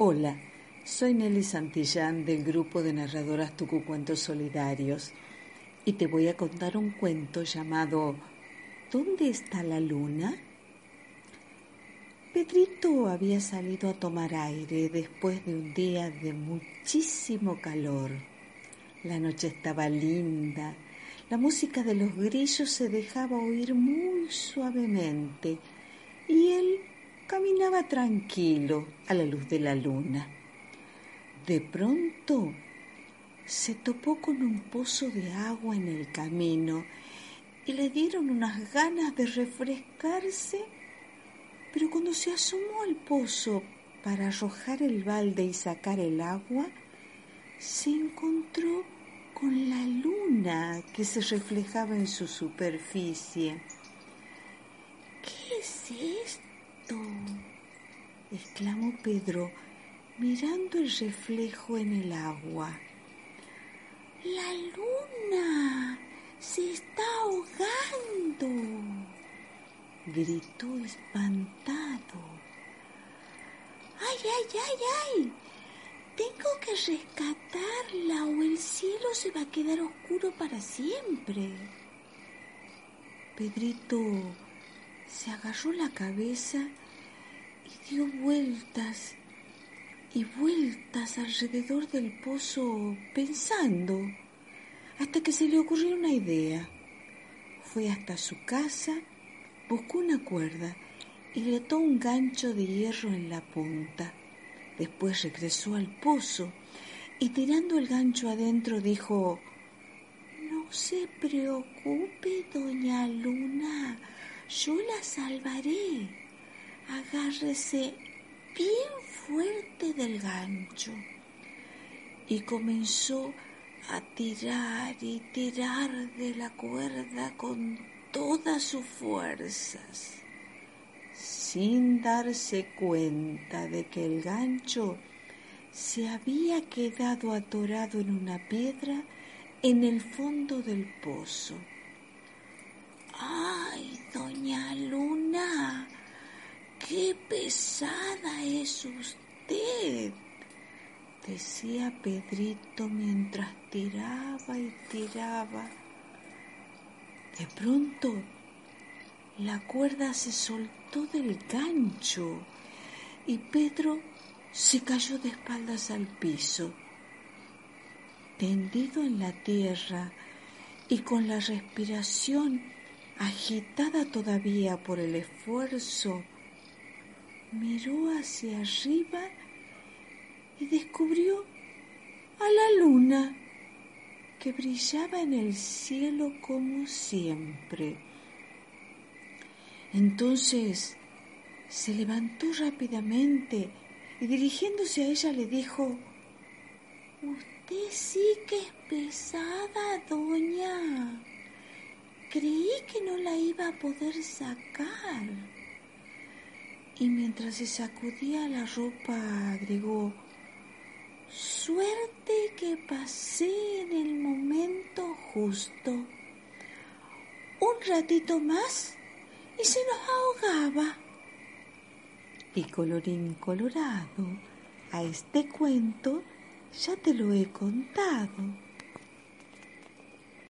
Hola, soy Nelly Santillán del grupo de narradoras Tucucuentos Solidarios y te voy a contar un cuento llamado ¿Dónde está la luna? Pedrito había salido a tomar aire después de un día de muchísimo calor. La noche estaba linda, la música de los grillos se dejaba oír muy suavemente y él caminaba tranquilo a la luz de la luna. De pronto se topó con un pozo de agua en el camino y le dieron unas ganas de refrescarse, pero cuando se asomó al pozo para arrojar el balde y sacar el agua, se encontró con la luna que se reflejaba en su superficie. ¿Qué es esto? Exclamó Pedro, mirando el reflejo en el agua. La luna se está ahogando, gritó espantado. ¡Ay, ay, ay, ay! Tengo que rescatarla o el cielo se va a quedar oscuro para siempre. Pedrito se agarró la cabeza y dio vueltas y vueltas alrededor del pozo pensando hasta que se le ocurrió una idea. Fue hasta su casa, buscó una cuerda y le ató un gancho de hierro en la punta. Después regresó al pozo y tirando el gancho adentro dijo, No se preocupe, doña Luna, yo la salvaré. Agárrese bien fuerte del gancho. Y comenzó a tirar y tirar de la cuerda con todas sus fuerzas, sin darse cuenta de que el gancho se había quedado atorado en una piedra en el fondo del pozo. ¡Ay, pesada es usted! decía Pedrito mientras tiraba y tiraba. De pronto, la cuerda se soltó del gancho y Pedro se cayó de espaldas al piso. Tendido en la tierra y con la respiración agitada todavía por el esfuerzo, miró hacia arriba y descubrió a la luna que brillaba en el cielo como siempre. Entonces se levantó rápidamente y dirigiéndose a ella le dijo, Usted sí que es pesada, doña. Creí que no la iba a poder sacar. Y mientras se sacudía la ropa agregó, suerte que pasé en el momento justo. Un ratito más y se nos ahogaba. Y colorín colorado, a este cuento ya te lo he contado.